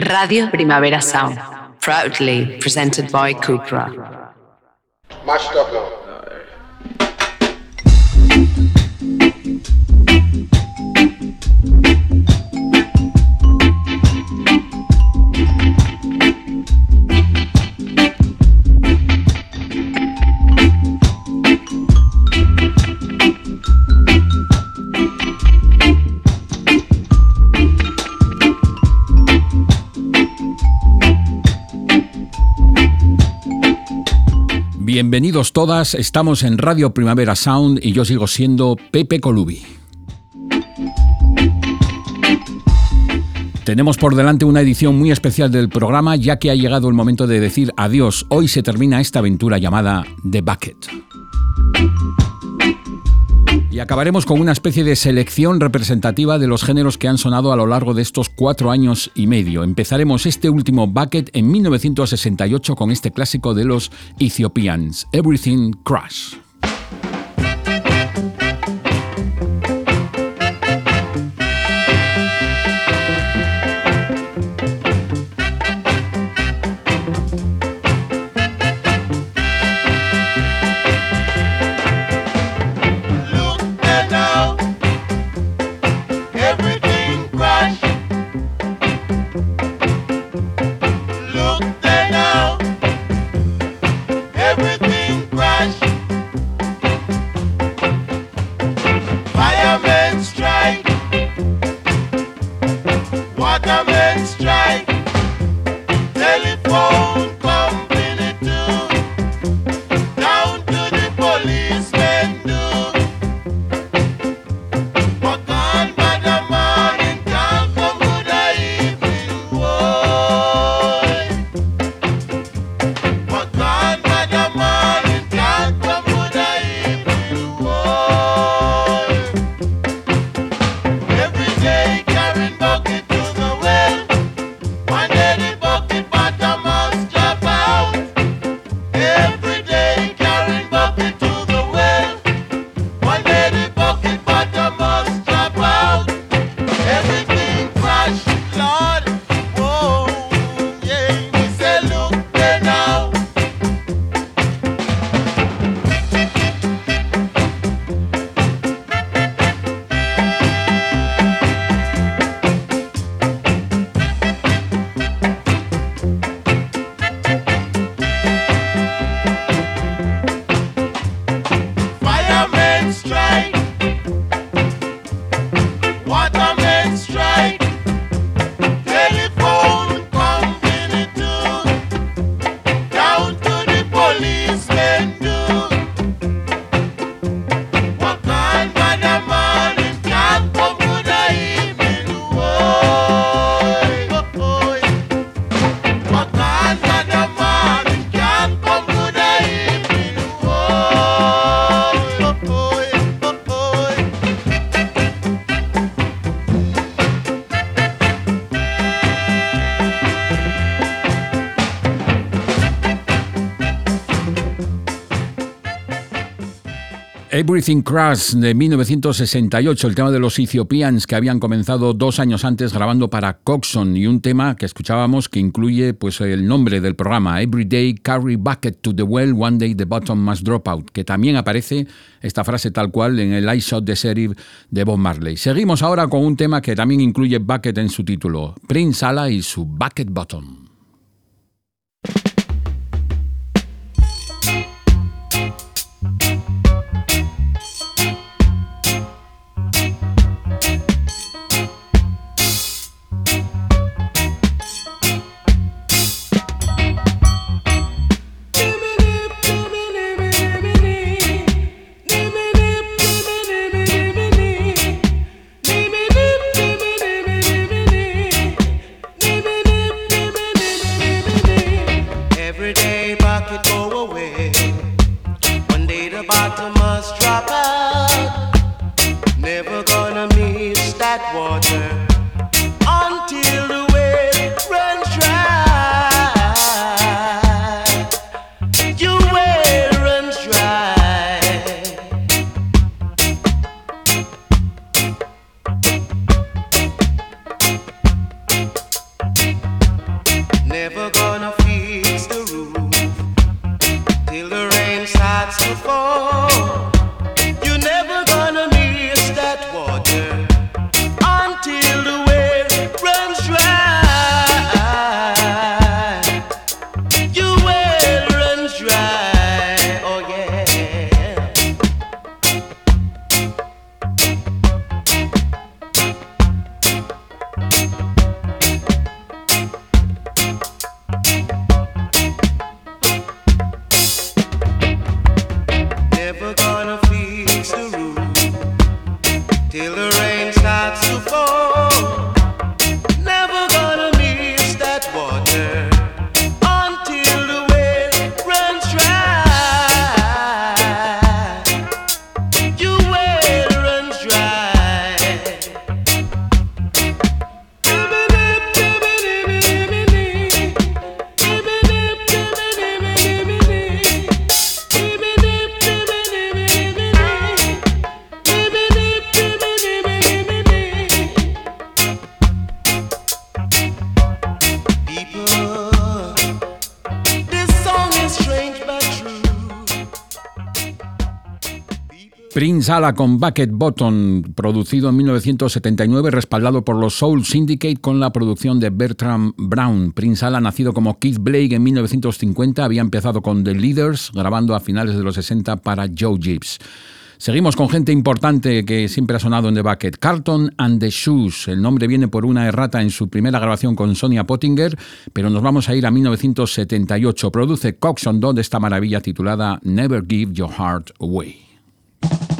Radio Primavera Sound, proudly presented by Cupra. Mashed up now. Bienvenidos todas, estamos en Radio Primavera Sound y yo sigo siendo Pepe Colubi. Tenemos por delante una edición muy especial del programa ya que ha llegado el momento de decir adiós. Hoy se termina esta aventura llamada The Bucket. Y acabaremos con una especie de selección representativa de los géneros que han sonado a lo largo de estos cuatro años y medio. Empezaremos este último bucket en 1968 con este clásico de los Ethiopians, Everything Crash. Everything Crash de 1968, el tema de los Ethiopians que habían comenzado dos años antes grabando para Coxon y un tema que escuchábamos que incluye pues el nombre del programa Every Day Carry Bucket to the Well, One Day the Bottom Must Drop Out, que también aparece esta frase tal cual en el I Shot the Sheriff de Bob Marley. Seguimos ahora con un tema que también incluye Bucket en su título, Prince Ala y su Bucket Bottom. Sala con Bucket Bottom, producido en 1979, respaldado por los Soul Syndicate con la producción de Bertram Brown. Prince Ala, nacido como Keith Blake en 1950, había empezado con The Leaders, grabando a finales de los 60 para Joe Gibbs. Seguimos con gente importante que siempre ha sonado en The Bucket. Carlton and the Shoes. El nombre viene por una errata en su primera grabación con Sonia Pottinger, pero nos vamos a ir a 1978. Produce Coxon Dodd esta maravilla titulada Never Give Your Heart Away.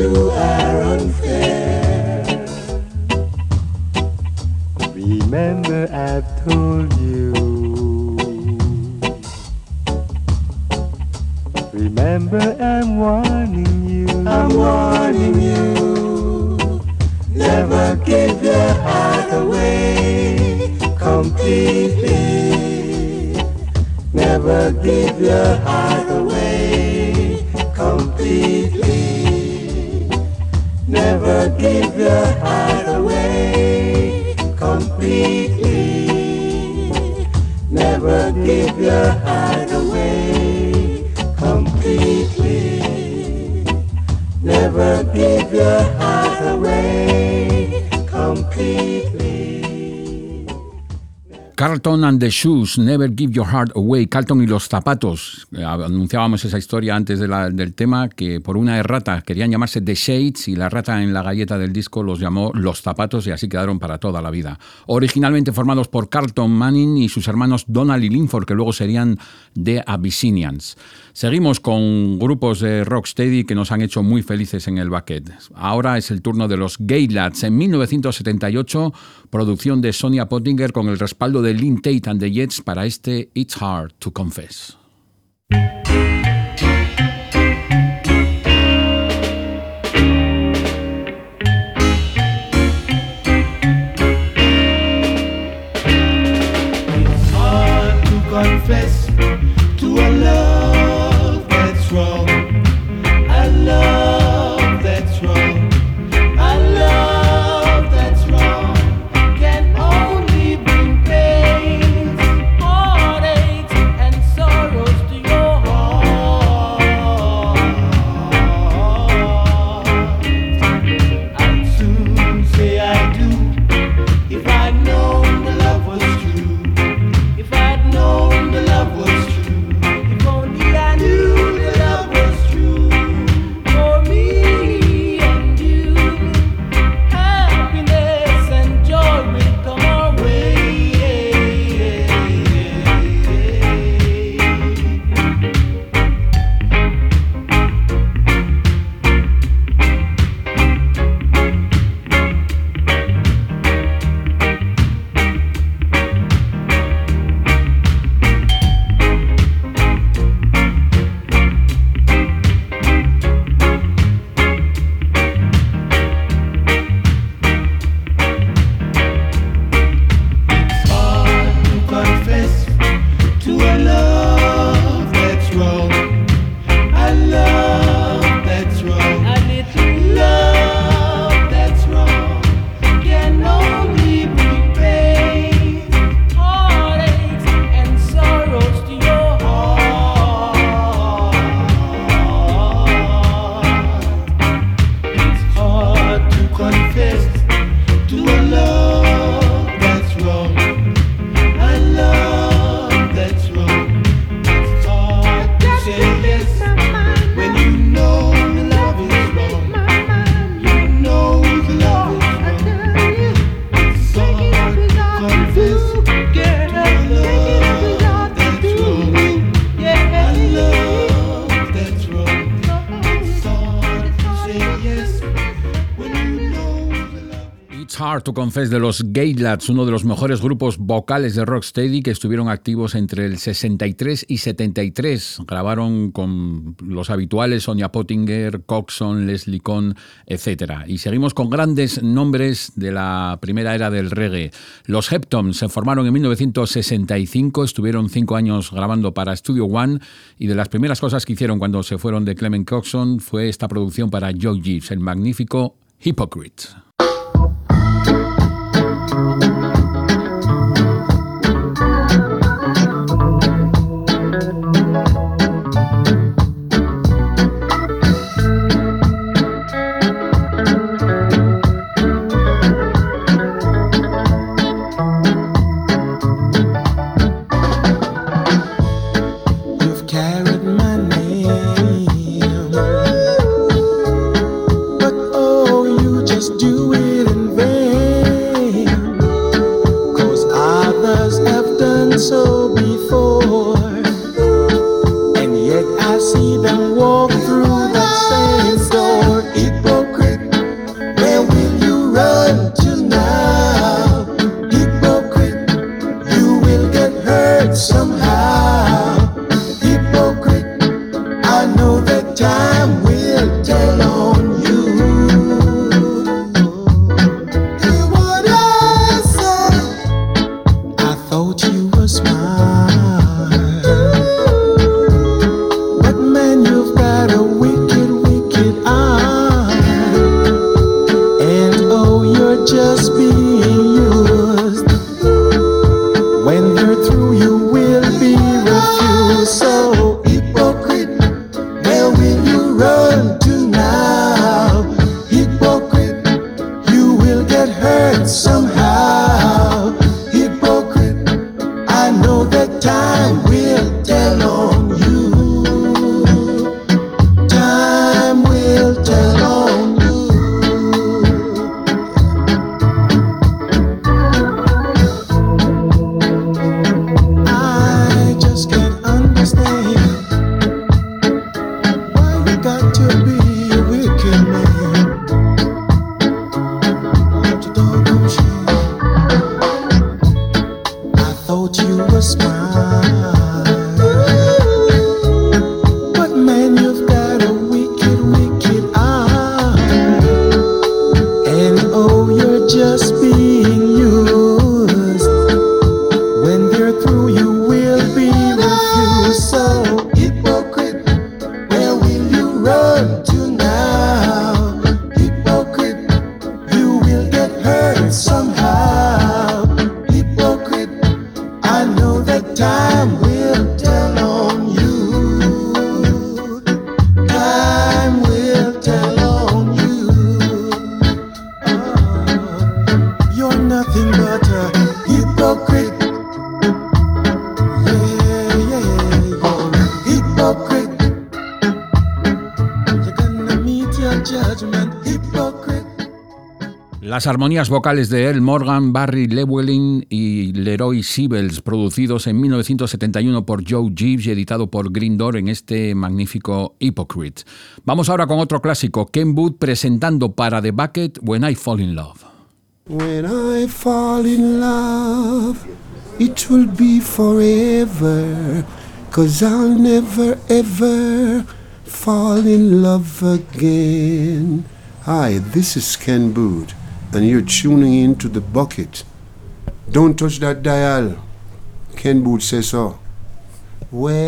you. Shoes, Never Give Your Heart Away, Carlton y los zapatos. Anunciábamos esa historia antes del tema, que por una errata querían llamarse The Shades y la rata en la galleta del disco los llamó Los Zapatos y así quedaron para toda la vida. Originalmente formados por Carlton Manning y sus hermanos Donald y Linford, que luego serían The Abyssinians. Seguimos con grupos de rocksteady que nos han hecho muy felices en el bucket. Ahora es el turno de los Gay Lads. En 1978, producción de Sonia Pottinger con el respaldo de Lynn Tate and the Jets para este It's Hard to Confess. Ah, confess to Confess de los Gay Lads, uno de los mejores grupos vocales de rocksteady que estuvieron activos entre el 63 y 73. Grabaron con los habituales Sonia Pottinger, Coxon, Leslie Cohn, etc. Y seguimos con grandes nombres de la primera era del reggae. Los Heptones se formaron en 1965, estuvieron cinco años grabando para Studio One y de las primeras cosas que hicieron cuando se fueron de Clement Coxon fue esta producción para Joe Gibbs, el magnífico Hypocrite. Thank you. Las armonías vocales de Earl Morgan, Barry Llewellyn y Leroy Sibels, producidos en 1971 por Joe Gibbs y editado por Green Door en este magnífico Hypocrite. Vamos ahora con otro clásico, Ken Booth presentando para The Bucket When I Fall in Love. When I fall in love, it will be forever, cause I'll never ever fall in love again. Hi, this is Ken Booth. and you're tuning in to the bucket. Don't touch that dial. Ken Booth says so. Well.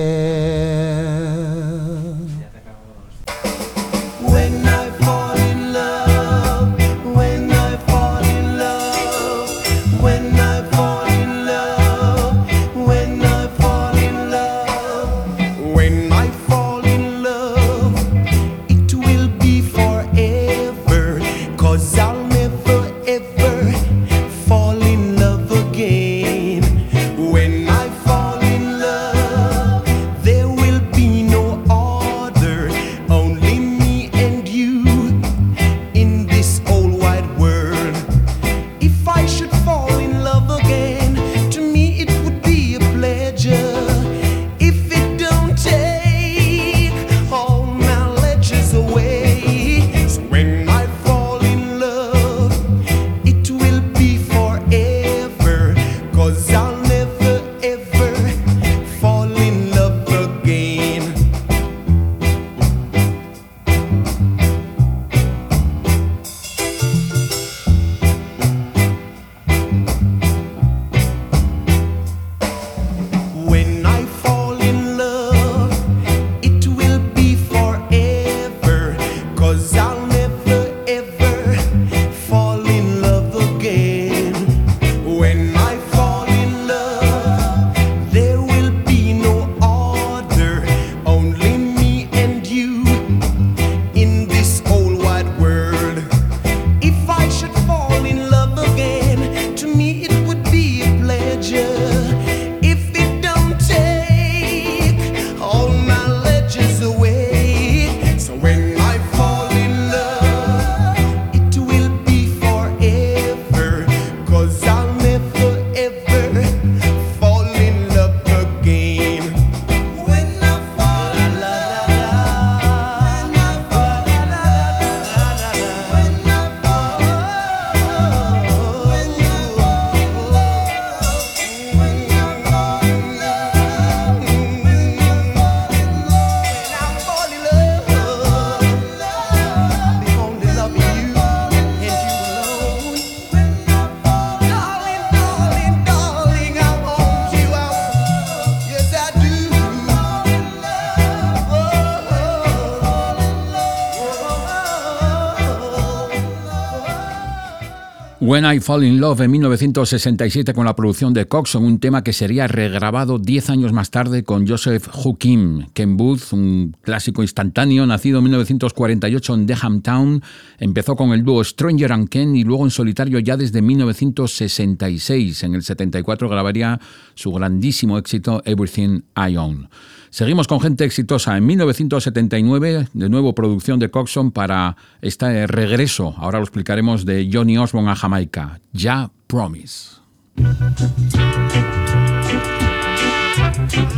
When I Fall in Love en 1967 con la producción de Coxon, un tema que sería regrabado 10 años más tarde con Joseph Hukim. Ken Booth, un clásico instantáneo, nacido en 1948 en Deham Town, empezó con el dúo Stranger and Ken y luego en solitario ya desde 1966. En el 74 grabaría su grandísimo éxito Everything I Own. Seguimos con gente exitosa. En 1979, de nuevo producción de Coxon para este regreso, ahora lo explicaremos, de Johnny Osborne a Jamaica. Jamaica, Ya Promise.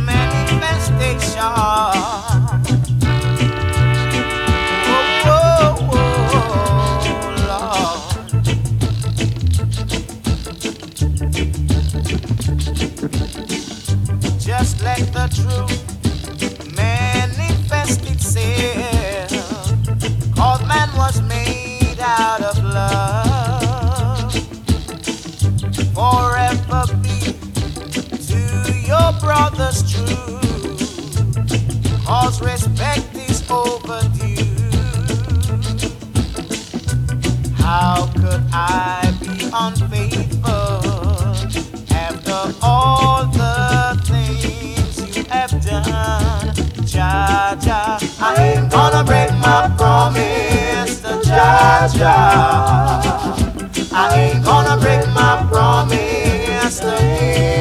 Manifestation. Brothers true. Cause respect is overdue. How could I be unfaithful after all the things you have done? Jah Jah. I ain't gonna break my promise to Jah Jah. I ain't gonna break my promise to him,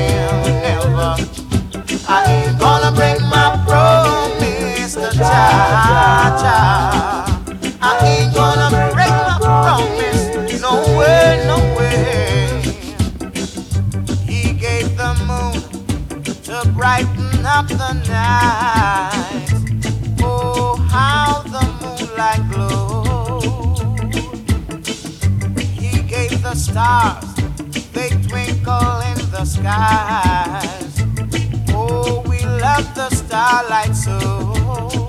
skies. Oh, we love the starlight so.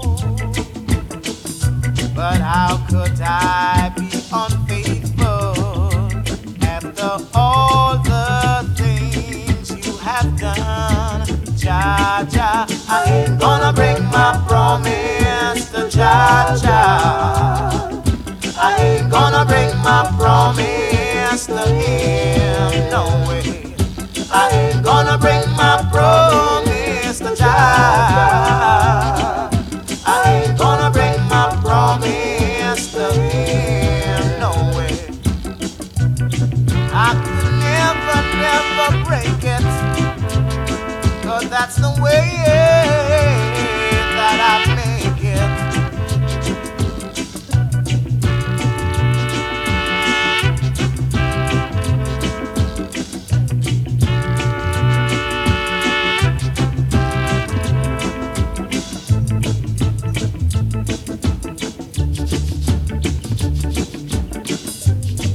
But how could I be unfaithful after all the things you have done? I ain't gonna break my promise to. I ain't gonna break my promise master him. No way. I ain't gonna bring my promise to child. That's the way that I make it.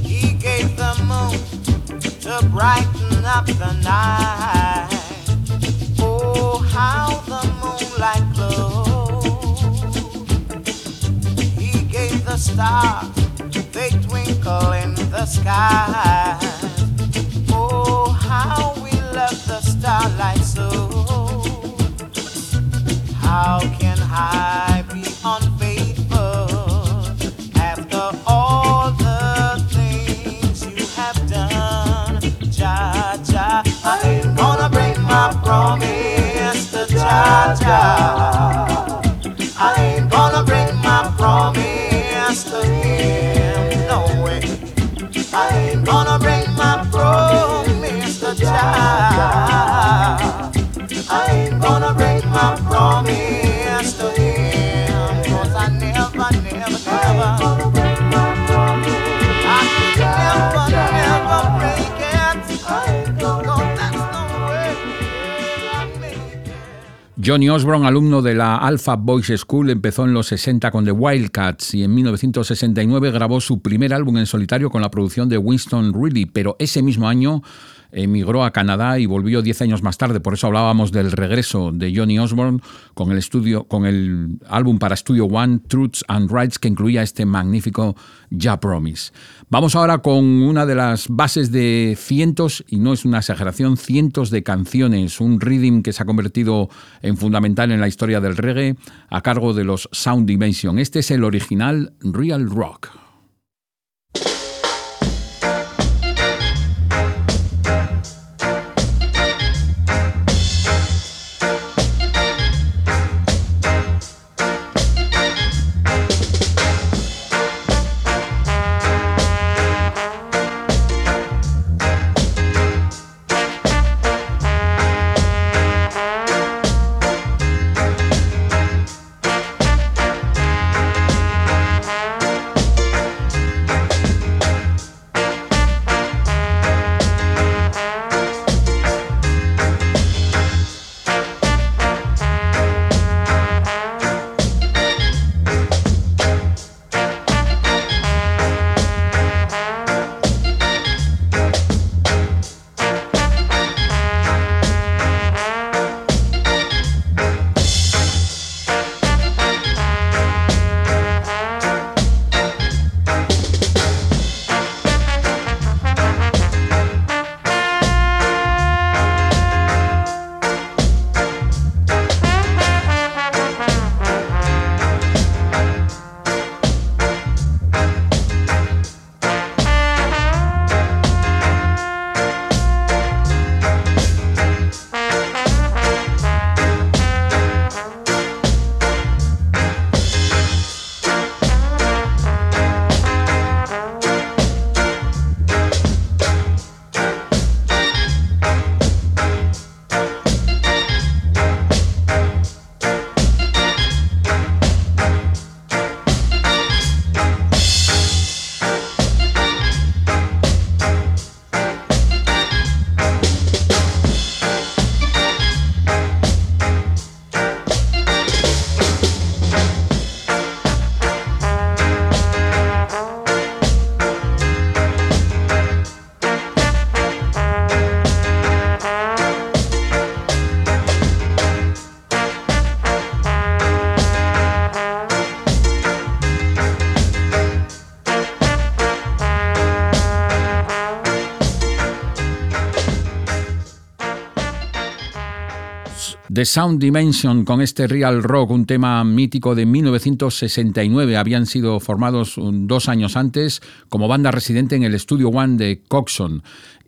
He gave the moon to brighten up the night. Stars, they twinkle in the sky. Oh, how we love the starlight so. How can I Johnny Osborne, alumno de la Alpha Boys School, empezó en los 60 con The Wildcats y en 1969 grabó su primer álbum en solitario con la producción de Winston Reilly, pero ese mismo año emigró a Canadá y volvió 10 años más tarde. Por eso hablábamos del regreso de Johnny Osborne con el, estudio, con el álbum para Studio One, Truths and Rights, que incluía este magnífico Ja Promise. Vamos ahora con una de las bases de cientos, y no es una exageración, cientos de canciones, un rhythm que se ha convertido en fundamental en la historia del reggae a cargo de los Sound Dimension. Este es el original Real Rock. The Sound Dimension con este Real Rock, un tema mítico de 1969. Habían sido formados dos años antes como banda residente en el Studio One de Coxon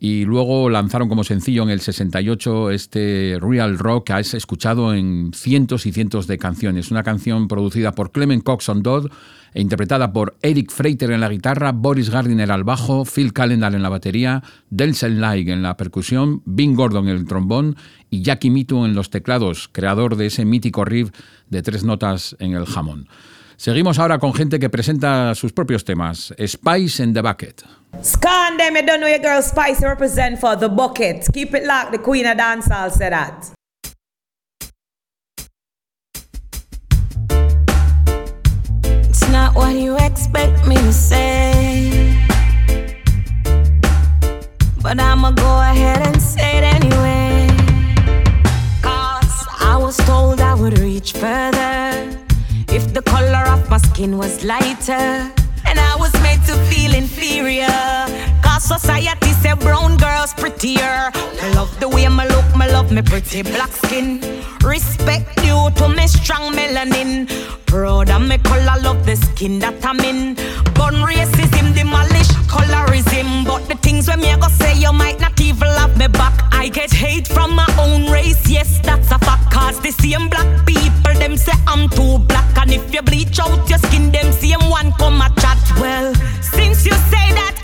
y luego lanzaron como sencillo en el 68 este Real Rock que has escuchado en cientos y cientos de canciones. Una canción producida por Clement Coxon Dodd e interpretada por Eric Freiter en la guitarra, Boris Gardiner al bajo, Phil Calendar en la batería, Delsen Laig en la percusión, Bing Gordon en el trombón y Jackie Mitu en los teclados, creador de ese mítico riff de tres notas en el jamón. Seguimos ahora con gente que presenta sus propios temas. Spice in the Bucket. Scan them, you don't know your girl Spice represent for the bucket. Keep it locked, the queen of dancehall said that. It's not what you expect me to say. But I'ma go ahead and say it anyway. Cause I was told I would reach further if the color of my skin was lighter. And I was made to feel inferior. Society said brown girls prettier. I love the way I look, I love me pretty black skin. Respect you to me strong melanin. Proud of me color, love the skin that I'm in. Gun racism, demolish colorism. But the things when me go say, you might not even love me back. I get hate from my own race, yes, that's a fact. Cause the same black people, them say I'm too black. And if you bleach out your skin, them same one come a chat. Well, since you say that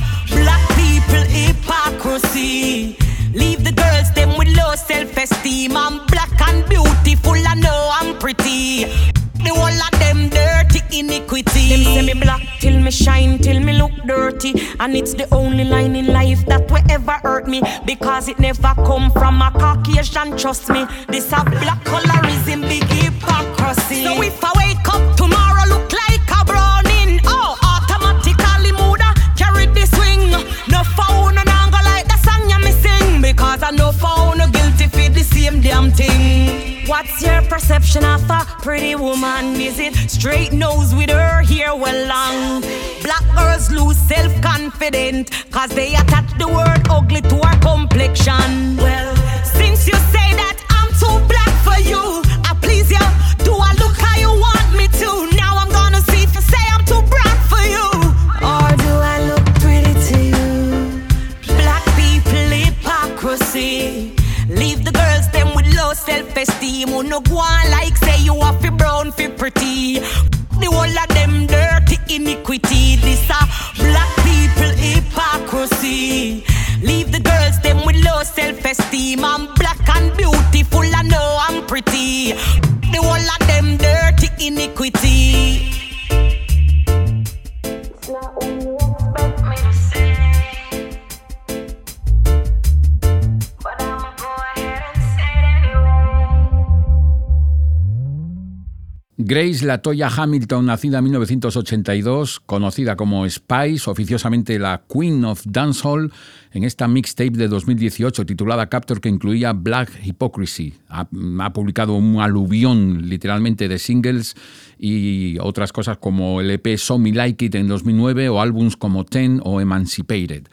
it's the only line in life that will ever hurt me. Because it never come from a Caucasian, trust me. This a black colorism, big hypocrisy. So if I wake up tomorrow, look like a browning. Oh, automatically mood carry the swing. No phone, no go like the song you me sing. Because I know phone no guilty for the same damn thing. What's your perception of a pretty woman? Is it straight nose with her hair well long? Black girls lose self-confidence Cause they attach the word ugly to her complexion Well, since you say that self-esteem. Who no go on like say you are fi brown fi pretty. The whole of them dirty iniquity. This a black people hypocrisy. Leave the girls them with low self-esteem I'm Grace Latoya Hamilton, nacida en 1982, conocida como Spice, oficiosamente la Queen of Dancehall, en esta mixtape de 2018 titulada Captor que incluía Black Hypocrisy. Ha, ha publicado un aluvión literalmente de singles y otras cosas como el EP So Me Like It en 2009 o álbums como Ten o Emancipated.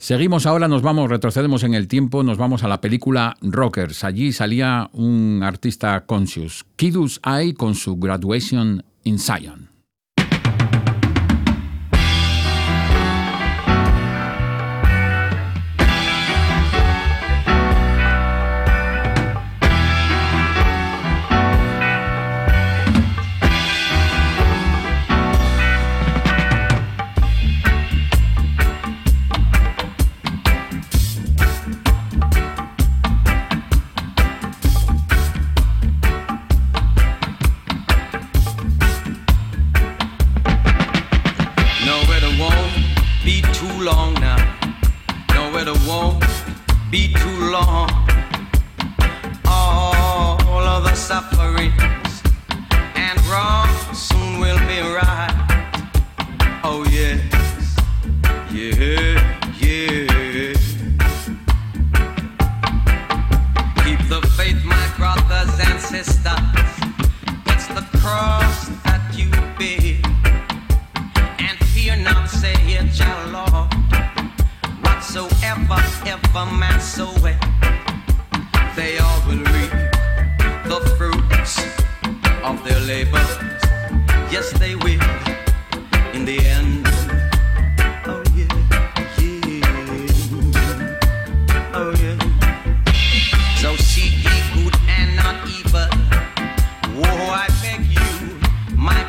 Seguimos ahora, nos vamos, retrocedemos en el tiempo, nos vamos a la película Rockers. Allí salía un artista conscious, Kidus Eye con su Graduation in Zion.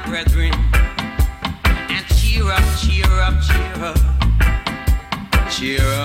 Brethren. And cheer up, cheer up, cheer up. Cheer up,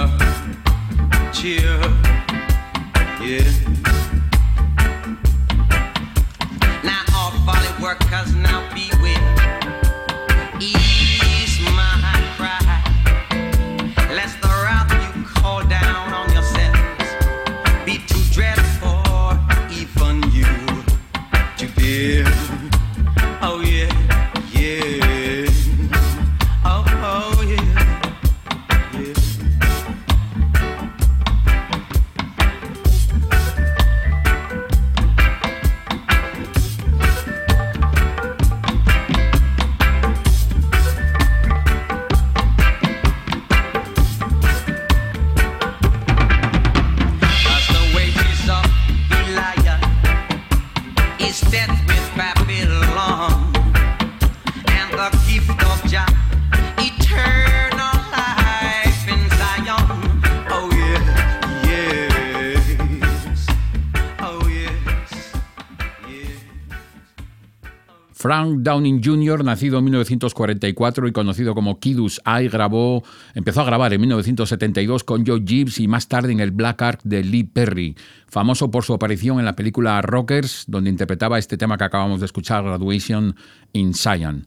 Downing Jr., nacido en 1944 y conocido como Kidus Eye, grabó, empezó a grabar en 1972 con Joe Gibbs y más tarde en el Black Ark de Lee Perry, famoso por su aparición en la película Rockers, donde interpretaba este tema que acabamos de escuchar, Graduation in Zion.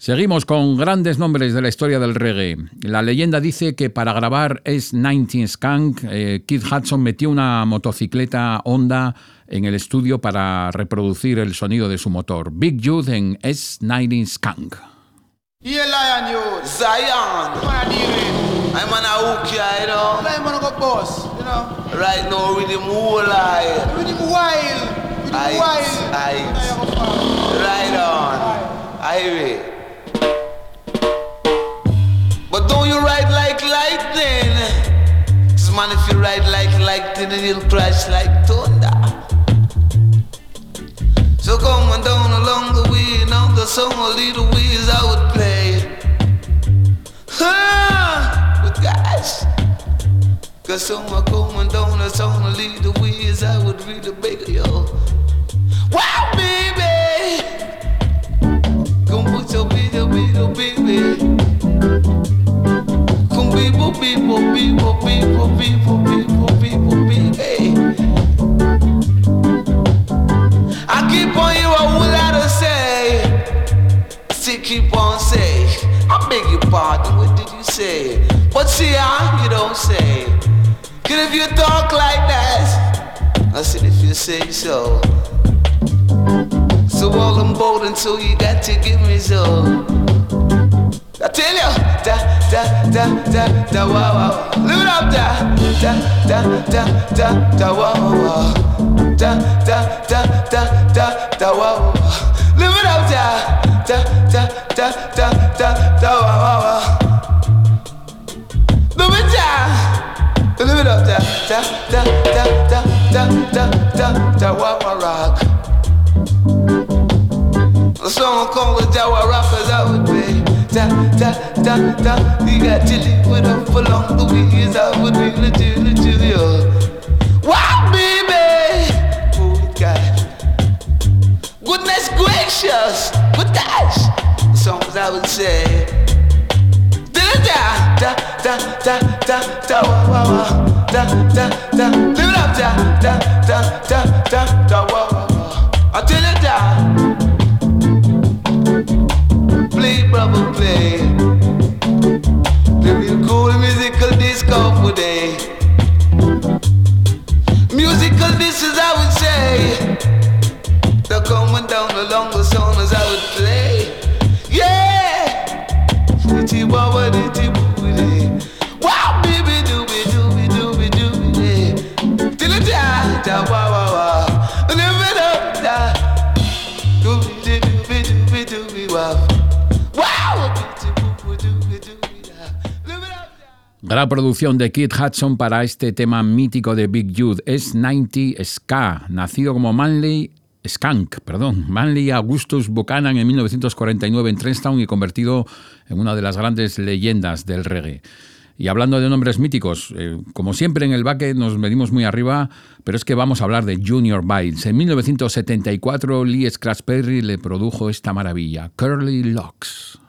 Seguimos con grandes nombres de la historia del reggae. La leyenda dice que para grabar Es 19 Skunk, eh, Keith Hudson metió una motocicleta Honda en el estudio para reproducir el sonido de su motor. Big Youth en Es 19 Skunk. Right on. You ride like lightning? Cause man, if you ride like lightning, you'll crash like thunder. So going down along the way, now the song a little ways I would play. Huh, but guys, cause someone going down the song a little ways I would really beg you. Wow, baby, come put your video, video, baby. Come people, people, people, people, people, people, people, baby. I keep on you a whole lot to say. Still keep on say. I beg your pardon, what did you say? But see how you don't say. Cause if you talk like that, I said if you say so. So all I'm bold until you got to give me so. I tell you, da da da da da wow wow. It up, da da da da da da wow wow. Da da da da da da wow wow. Live it up, da da da da da da da wow wow wow. It down, live it up, da da da da da da da da da wow wow rock. Song called the Jawa Rappers I would play. Da da da da. You got to live with them for long the ways I would do it to you. Wow, baby! Oh, God. Goodness gracious! But gosh, the songs I would say. Da da da da da da da wa da da da producción de Kit Hudson para este tema mítico de Big Youth. Es 90 Ska, nacido como Manley Skank, perdón, Manley Augustus Buchanan en 1949 en Trenstown y convertido en una de las grandes leyendas del reggae. Y hablando de nombres míticos, eh, como siempre en el baque nos medimos muy arriba, pero es que vamos a hablar de Junior Biles. En 1974 Lee Scratch Perry le produjo esta maravilla, Curly Locks.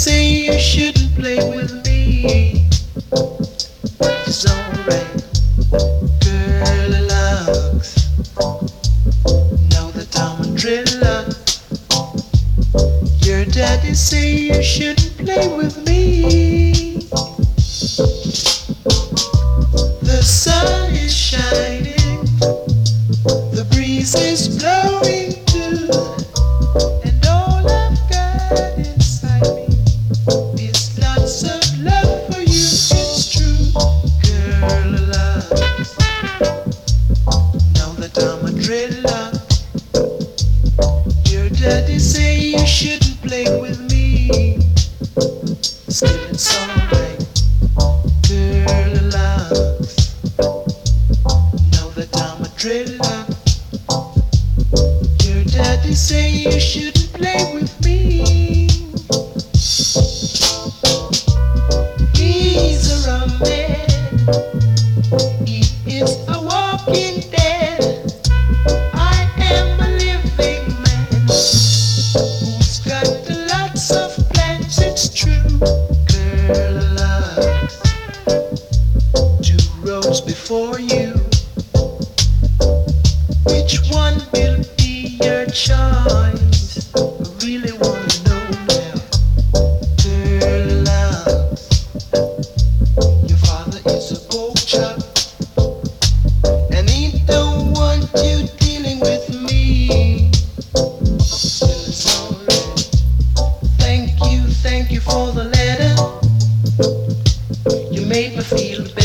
say you shouldn't play with me.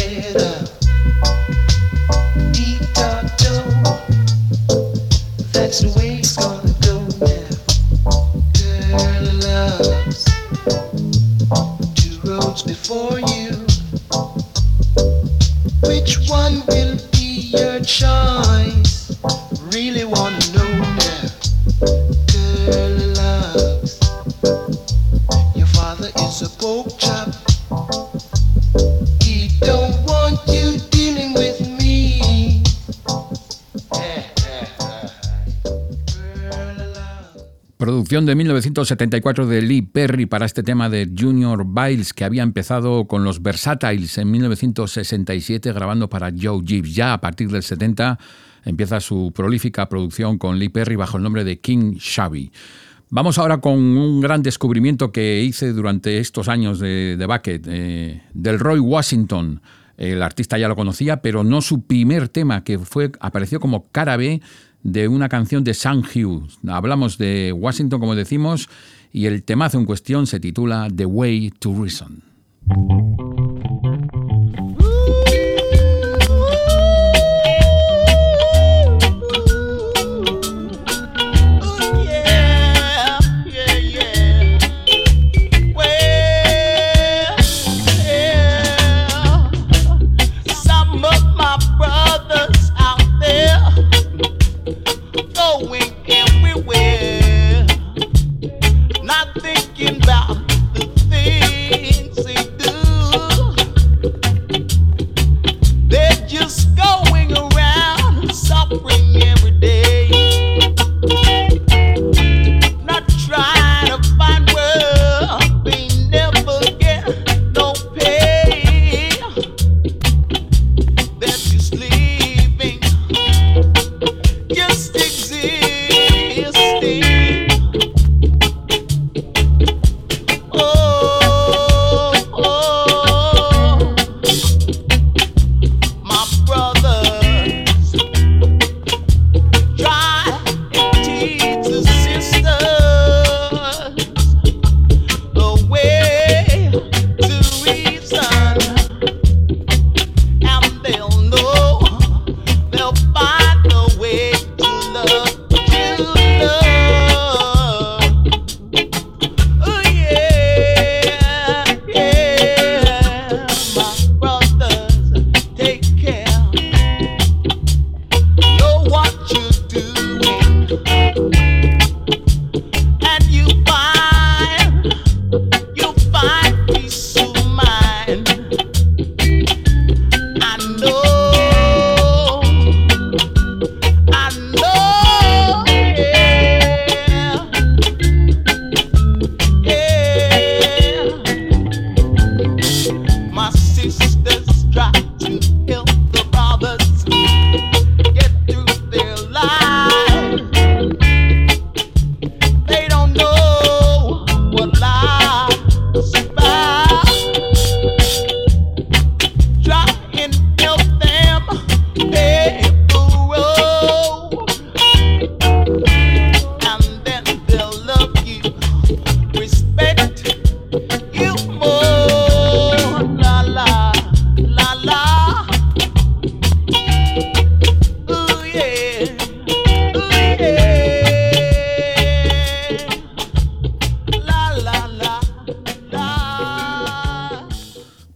together. De 1974 de Lee Perry para este tema de Junior Biles que había empezado con los Versatiles en 1967 grabando para Joe Gibbs. Ya a partir del 70 empieza su prolífica producción con Lee Perry bajo el nombre de King Shabby. Vamos ahora con un gran descubrimiento que hice durante estos años de, de Bucket, eh, del Roy Washington. El artista ya lo conocía, pero no su primer tema, que fue apareció como cara B de una canción de Sam Hughes. Hablamos de Washington, como decimos, y el temazo en cuestión se titula The Way to Reason. when you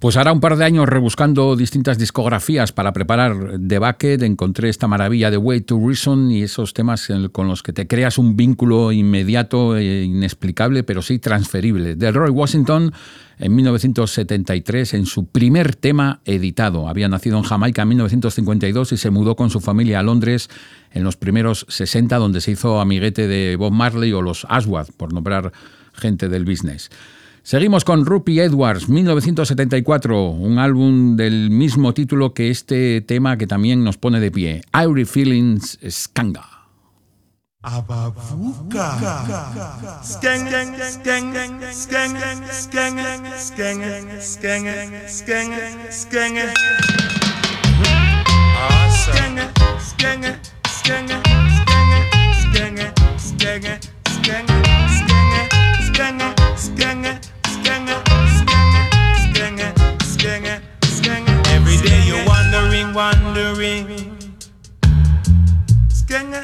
Pues hará un par de años rebuscando distintas discografías para preparar The Bucket, encontré esta maravilla de Way to Reason y esos temas con los que te creas un vínculo inmediato e inexplicable, pero sí transferible. De Roy Washington en 1973 en su primer tema editado. Había nacido en Jamaica en 1952 y se mudó con su familia a Londres en los primeros 60, donde se hizo amiguete de Bob Marley o los Aswad, por nombrar gente del business. Seguimos con Rupi Edwards, 1974, un álbum del mismo título que este tema que también nos pone de pie, Irie Feelings Skanga. Every day you're wondering, wondering.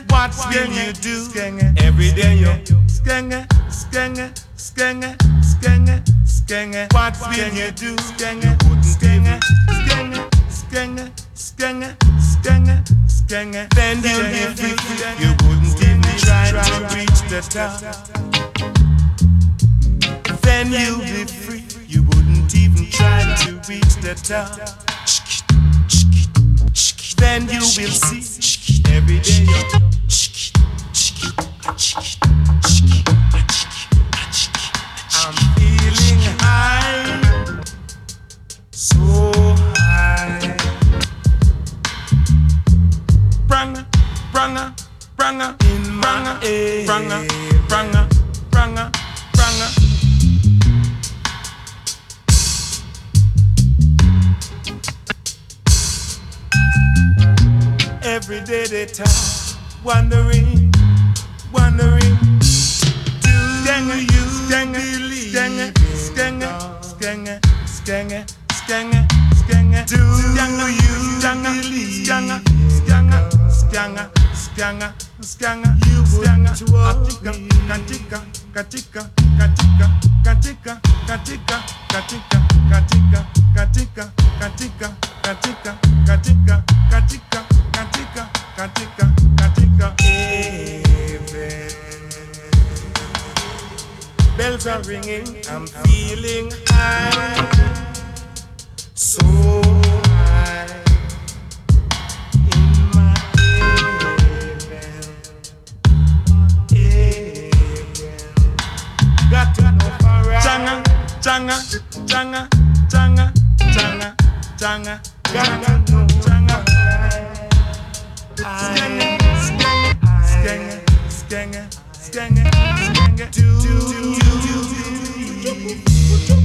What will you do? Every day you're skenga, skenga, skenga, skenga, skenga. What will you do? You wouldn't skenga, skenga, skenga, skenga, skenga, skenga. Then you'll be free. You wouldn't even try to reach the top. Then you'll be free. You wouldn't even try to reach the top. Then you will see every day. pranga, pranga, pranga, pranga. Every day they talk, wondering, wondering. Do Stanger, you Stanger, believe Stanger, Stanger, Stanger, Stanger, Stanger, Do you believe? Skanga. You wouldn't worry. Katika, katika, katika, katika, katika, katika, katika, katika, katika, katika, katika, katika, katika, katika, katika. Bells are ringing, I'm feeling high, Changa, changa, changa, changa, changa, ganga changa, tanga skenge skenge skenge skenge skenge. Do do do do do.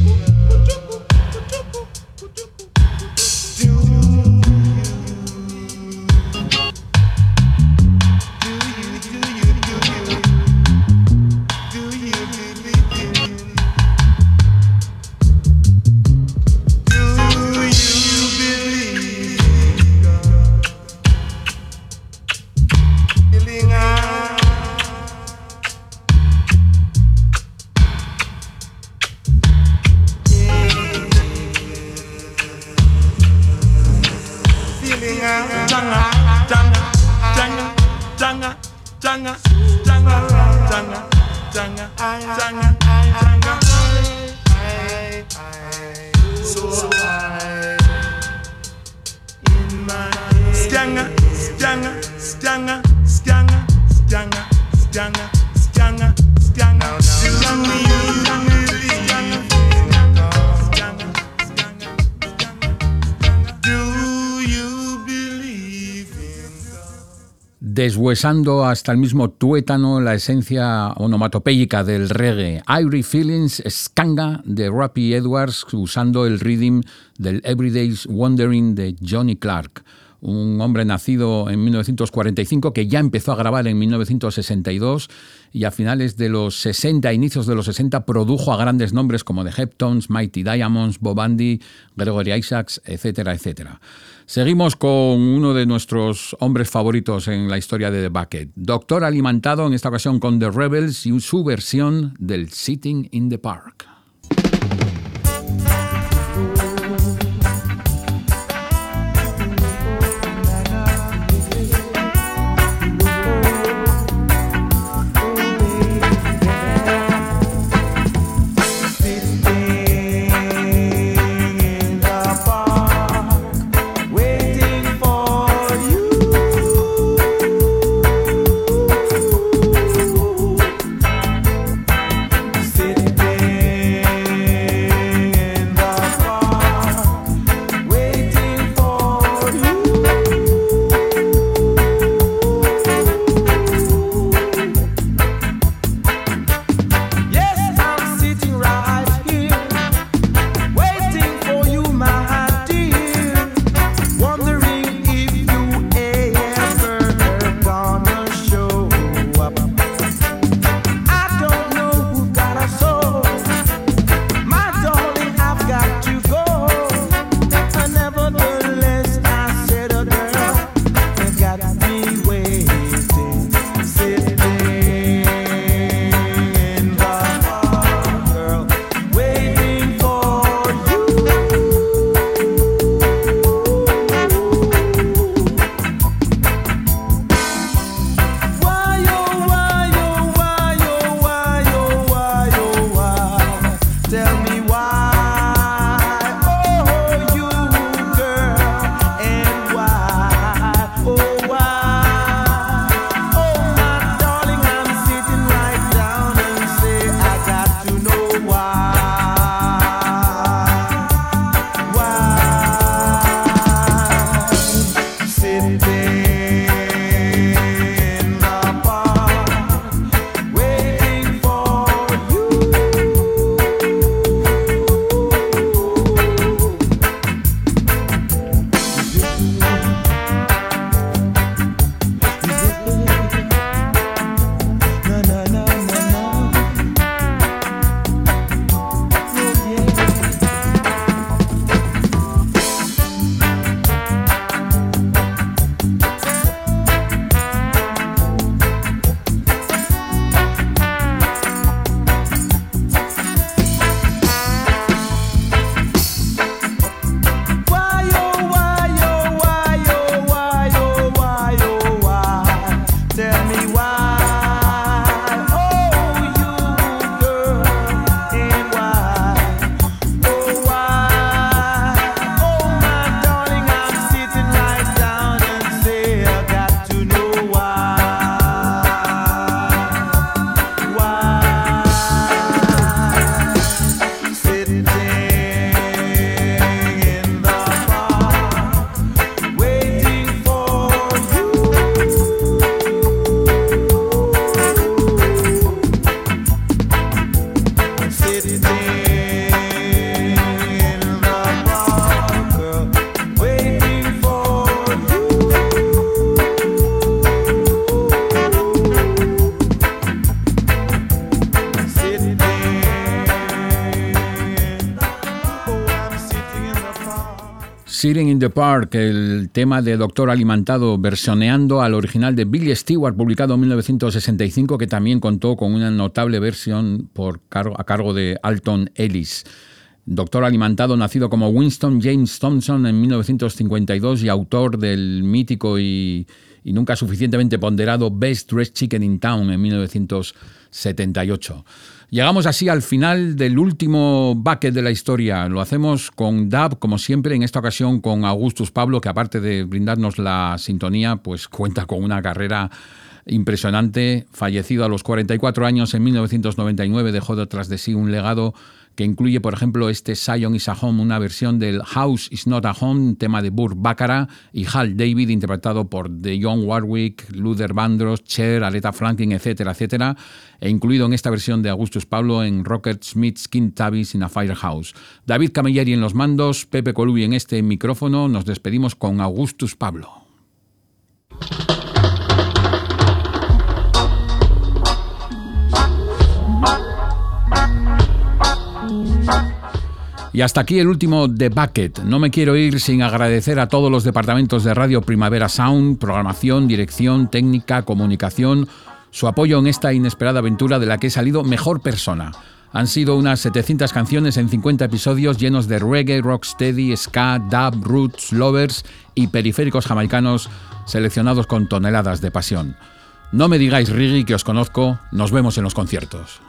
Deshuesando hasta el mismo tuétano la esencia onomatopéyica del reggae. Irie Feelings Skanga de Rappy Edwards usando el rhythm del Everyday's Wondering de Johnny Clark. un hombre nacido en 1945 que ya empezó a grabar en 1962 y a finales de los 60, inicios de los 60, produjo a grandes nombres como The Heptones, Mighty Diamonds, Bob Andy, Gregory Isaacs, etcétera, etcétera. Seguimos con uno de nuestros hombres favoritos en la historia de The Bucket, Doctor Alimentado, en esta ocasión con The Rebels y su versión del Sitting in the Park. Sitting in the Park, el tema de Doctor Alimentado, versioneando al original de Billy Stewart, publicado en 1965, que también contó con una notable versión por a cargo de Alton Ellis. Doctor Alimentado, nacido como Winston James Thompson en 1952 y autor del mítico y, y nunca suficientemente ponderado Best Dressed Chicken in Town en 1978. Llegamos así al final del último bucket de la historia. Lo hacemos con Dab, como siempre, en esta ocasión con Augustus Pablo, que aparte de brindarnos la sintonía, pues cuenta con una carrera impresionante. Fallecido a los 44 años en 1999, dejó detrás de sí un legado que incluye, por ejemplo, este Zion is a Home, una versión del House is not a Home, tema de Burt Baccarat y Hal David, interpretado por The John Warwick, Luther Vandross, Cher, Aretha Franklin, etcétera, etcétera, e incluido en esta versión de Augustus Pablo en Rocket Smith's King Tavis in a Firehouse. David Camilleri en los mandos, Pepe Colubi en este micrófono, nos despedimos con Augustus Pablo. Y hasta aquí el último The Bucket. No me quiero ir sin agradecer a todos los departamentos de Radio Primavera Sound, programación, dirección, técnica, comunicación, su apoyo en esta inesperada aventura de la que he salido mejor persona. Han sido unas 700 canciones en 50 episodios llenos de reggae, rocksteady, ska, dub, roots, lovers y periféricos jamaicanos seleccionados con toneladas de pasión. No me digáis, Rigi, que os conozco. Nos vemos en los conciertos.